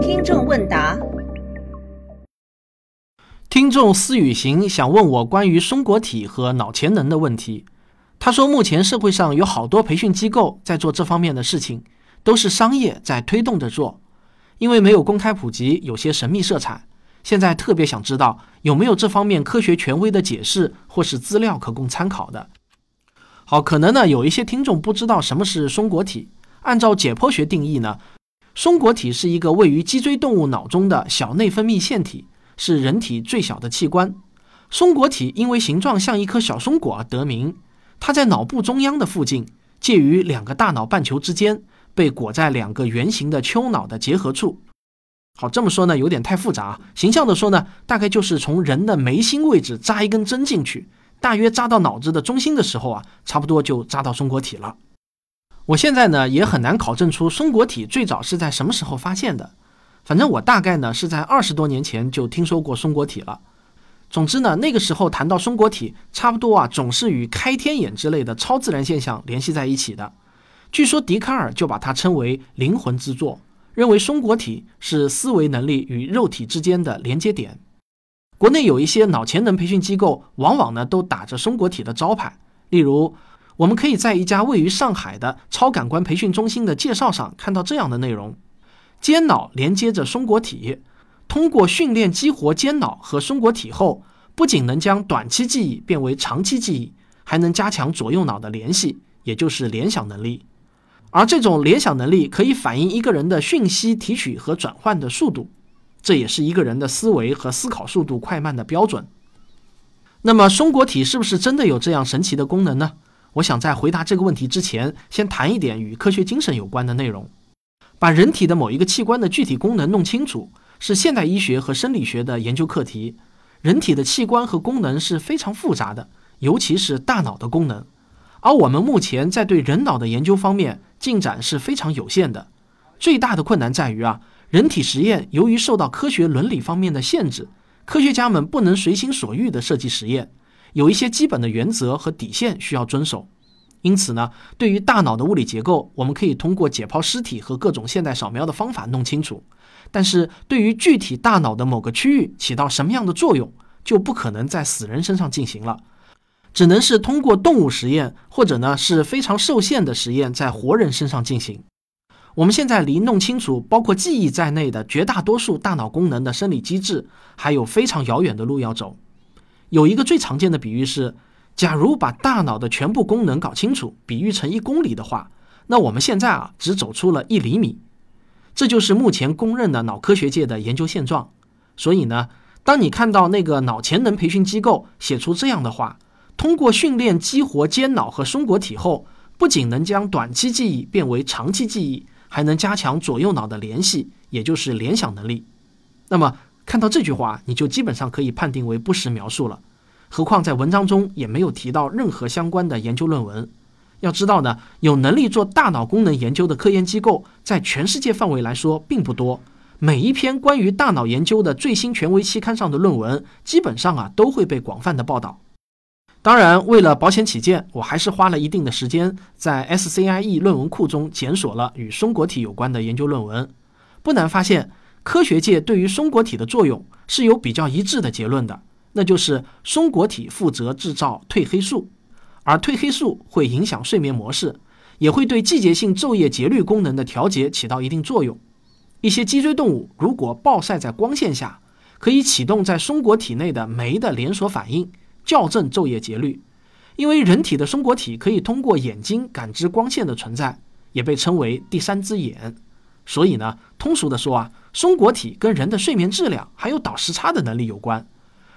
听众问答：听众思雨行想问我关于松果体和脑潜能的问题。他说，目前社会上有好多培训机构在做这方面的事情，都是商业在推动着做，因为没有公开普及，有些神秘色彩。现在特别想知道有没有这方面科学权威的解释或是资料可供参考的。好，可能呢有一些听众不知道什么是松果体。按照解剖学定义呢，松果体是一个位于脊椎动物脑中的小内分泌腺体，是人体最小的器官。松果体因为形状像一颗小松果而得名。它在脑部中央的附近，介于两个大脑半球之间，被裹在两个圆形的丘脑的结合处。好，这么说呢，有点太复杂。形象的说呢，大概就是从人的眉心位置扎一根针进去，大约扎到脑子的中心的时候啊，差不多就扎到松果体了。我现在呢，也很难考证出松果体最早是在什么时候发现的。反正我大概呢，是在二十多年前就听说过松果体了。总之呢，那个时候谈到松果体，差不多啊，总是与开天眼之类的超自然现象联系在一起的。据说笛卡尔就把它称为灵魂之作。认为松果体是思维能力与肉体之间的连接点。国内有一些脑潜能培训机构，往往呢都打着松果体的招牌。例如，我们可以在一家位于上海的超感官培训中心的介绍上看到这样的内容：间脑连接着松果体，通过训练激活间脑和松果体后，不仅能将短期记忆变为长期记忆，还能加强左右脑的联系，也就是联想能力。而这种联想能力可以反映一个人的讯息提取和转换的速度，这也是一个人的思维和思考速度快慢的标准。那么松果体是不是真的有这样神奇的功能呢？我想在回答这个问题之前，先谈一点与科学精神有关的内容。把人体的某一个器官的具体功能弄清楚，是现代医学和生理学的研究课题。人体的器官和功能是非常复杂的，尤其是大脑的功能。而我们目前在对人脑的研究方面进展是非常有限的，最大的困难在于啊，人体实验由于受到科学伦理方面的限制，科学家们不能随心所欲地设计实验，有一些基本的原则和底线需要遵守。因此呢，对于大脑的物理结构，我们可以通过解剖尸体和各种现代扫描的方法弄清楚，但是对于具体大脑的某个区域起到什么样的作用，就不可能在死人身上进行了。只能是通过动物实验，或者呢是非常受限的实验，在活人身上进行。我们现在离弄清楚包括记忆在内的绝大多数大脑功能的生理机制，还有非常遥远的路要走。有一个最常见的比喻是：假如把大脑的全部功能搞清楚，比喻成一公里的话，那我们现在啊只走出了一厘米。这就是目前公认的脑科学界的研究现状。所以呢，当你看到那个脑潜能培训机构写出这样的话，通过训练激活间脑和松果体后，不仅能将短期记忆变为长期记忆，还能加强左右脑的联系，也就是联想能力。那么看到这句话，你就基本上可以判定为不实描述了。何况在文章中也没有提到任何相关的研究论文。要知道呢，有能力做大脑功能研究的科研机构，在全世界范围来说并不多。每一篇关于大脑研究的最新权威期刊上的论文，基本上啊都会被广泛的报道。当然，为了保险起见，我还是花了一定的时间在 SCIE 论文库中检索了与松果体有关的研究论文。不难发现，科学界对于松果体的作用是有比较一致的结论的，那就是松果体负责制造褪黑素，而褪黑素会影响睡眠模式，也会对季节性昼夜节律功能的调节起到一定作用。一些脊椎动物如果暴晒在光线下，可以启动在松果体内的酶的连锁反应。校正昼夜节律，因为人体的松果体可以通过眼睛感知光线的存在，也被称为第三只眼。所以呢，通俗的说啊，松果体跟人的睡眠质量还有倒时差的能力有关。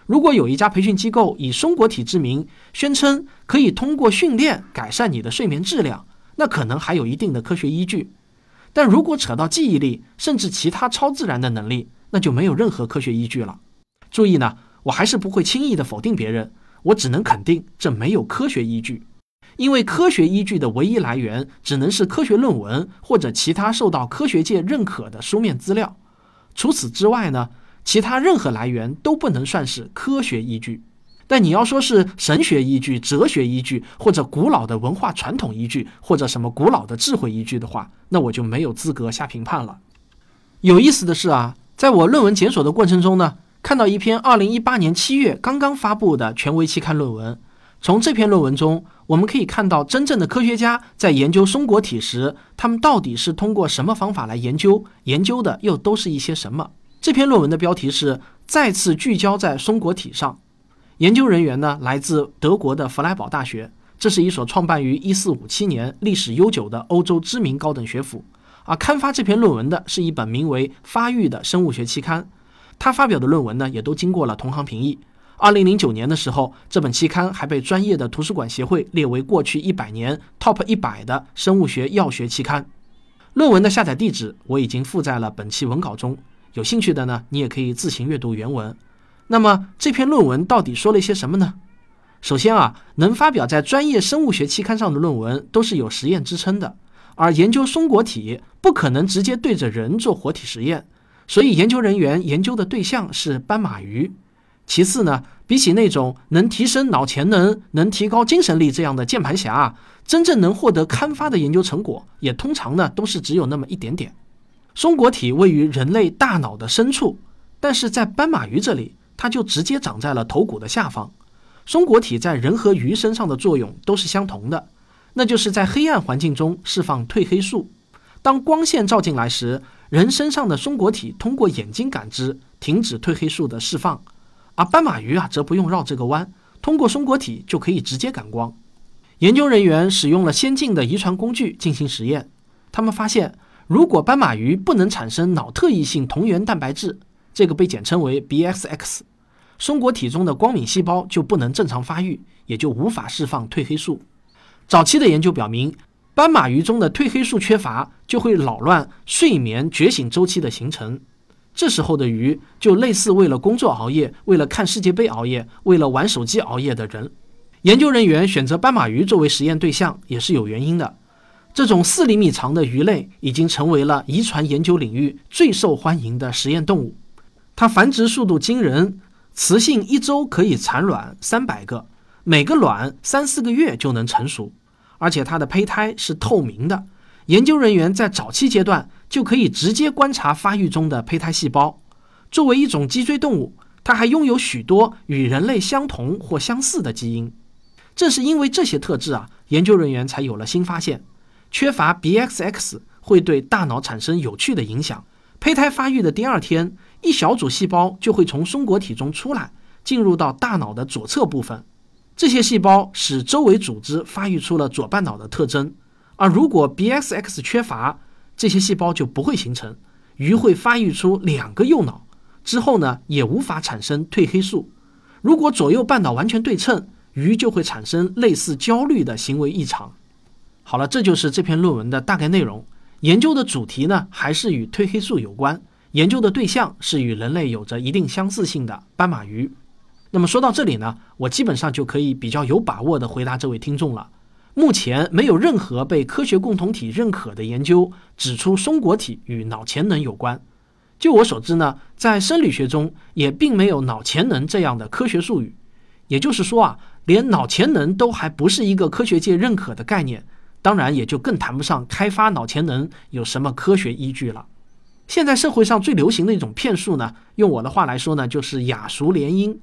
如果有一家培训机构以松果体之名，宣称可以通过训练改善你的睡眠质量，那可能还有一定的科学依据。但如果扯到记忆力，甚至其他超自然的能力，那就没有任何科学依据了。注意呢，我还是不会轻易的否定别人。我只能肯定，这没有科学依据，因为科学依据的唯一来源只能是科学论文或者其他受到科学界认可的书面资料。除此之外呢，其他任何来源都不能算是科学依据。但你要说是神学依据、哲学依据，或者古老的文化传统依据，或者什么古老的智慧依据的话，那我就没有资格下评判了。有意思的是啊，在我论文检索的过程中呢，看到一篇二零一八年七月刚刚发布的权威期刊论文。从这篇论文中，我们可以看到，真正的科学家在研究松果体时，他们到底是通过什么方法来研究？研究的又都是一些什么？这篇论文的标题是“再次聚焦在松果体上”。研究人员呢，来自德国的弗莱堡大学，这是一所创办于1457年、历史悠久的欧洲知名高等学府。而刊发这篇论文的是一本名为《发育》的生物学期刊。他发表的论文呢，也都经过了同行评议。二零零九年的时候，这本期刊还被专业的图书馆协会列为过去一百年 TOP 一百的生物学药学期刊。论文的下载地址我已经附在了本期文稿中，有兴趣的呢，你也可以自行阅读原文。那么这篇论文到底说了些什么呢？首先啊，能发表在专业生物学期刊上的论文都是有实验支撑的，而研究松果体不可能直接对着人做活体实验，所以研究人员研究的对象是斑马鱼。其次呢，比起那种能提升脑潜能、能提高精神力这样的键盘侠啊，真正能获得刊发的研究成果，也通常呢都是只有那么一点点。松果体位于人类大脑的深处，但是在斑马鱼这里，它就直接长在了头骨的下方。松果体在人和鱼身上的作用都是相同的，那就是在黑暗环境中释放褪黑素。当光线照进来时，人身上的松果体通过眼睛感知，停止褪黑素的释放。而斑马鱼啊，则不用绕这个弯，通过松果体就可以直接感光。研究人员使用了先进的遗传工具进行实验，他们发现，如果斑马鱼不能产生脑特异性同源蛋白质，这个被简称为 BXX，松果体中的光敏细胞就不能正常发育，也就无法释放褪黑素。早期的研究表明，斑马鱼中的褪黑素缺乏，就会扰乱睡眠觉醒周期的形成。这时候的鱼就类似为了工作熬夜、为了看世界杯熬夜、为了玩手机熬夜的人。研究人员选择斑马鱼作为实验对象也是有原因的。这种四厘米长的鱼类已经成为了遗传研究领域最受欢迎的实验动物。它繁殖速度惊人，雌性一周可以产卵三百个，每个卵三四个月就能成熟，而且它的胚胎是透明的。研究人员在早期阶段。就可以直接观察发育中的胚胎细胞。作为一种脊椎动物，它还拥有许多与人类相同或相似的基因。正是因为这些特质啊，研究人员才有了新发现：缺乏 BXX 会对大脑产生有趣的影响。胚胎发育的第二天，一小组细胞就会从松果体中出来，进入到大脑的左侧部分。这些细胞使周围组织发育出了左半脑的特征。而如果 BXX 缺乏，这些细胞就不会形成，鱼会发育出两个右脑，之后呢也无法产生褪黑素。如果左右半脑完全对称，鱼就会产生类似焦虑的行为异常。好了，这就是这篇论文的大概内容。研究的主题呢还是与褪黑素有关，研究的对象是与人类有着一定相似性的斑马鱼。那么说到这里呢，我基本上就可以比较有把握的回答这位听众了。目前没有任何被科学共同体认可的研究指出松果体与脑潜能有关。就我所知呢，在生理学中也并没有脑潜能这样的科学术语。也就是说啊，连脑潜能都还不是一个科学界认可的概念，当然也就更谈不上开发脑潜能有什么科学依据了。现在社会上最流行的一种骗术呢，用我的话来说呢，就是雅俗联姻。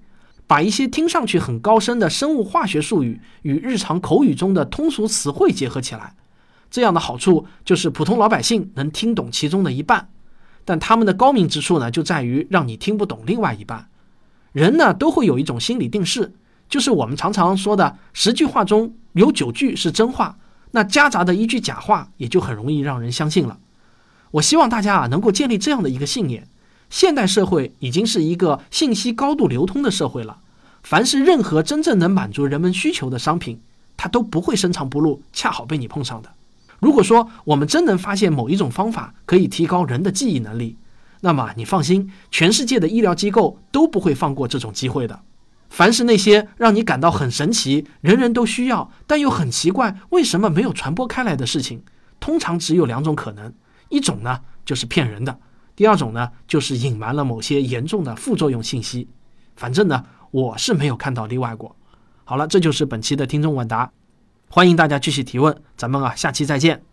把一些听上去很高深的生物化学术语与日常口语中的通俗词汇结合起来，这样的好处就是普通老百姓能听懂其中的一半，但他们的高明之处呢，就在于让你听不懂另外一半。人呢都会有一种心理定势，就是我们常常说的十句话中有九句是真话，那夹杂的一句假话也就很容易让人相信了。我希望大家啊能够建立这样的一个信念。现代社会已经是一个信息高度流通的社会了。凡是任何真正能满足人们需求的商品，它都不会深藏不露，恰好被你碰上的。如果说我们真能发现某一种方法可以提高人的记忆能力，那么你放心，全世界的医疗机构都不会放过这种机会的。凡是那些让你感到很神奇、人人都需要，但又很奇怪为什么没有传播开来的事情，通常只有两种可能：一种呢就是骗人的。第二种呢，就是隐瞒了某些严重的副作用信息。反正呢，我是没有看到例外过。好了，这就是本期的听众问答，欢迎大家继续提问，咱们啊下期再见。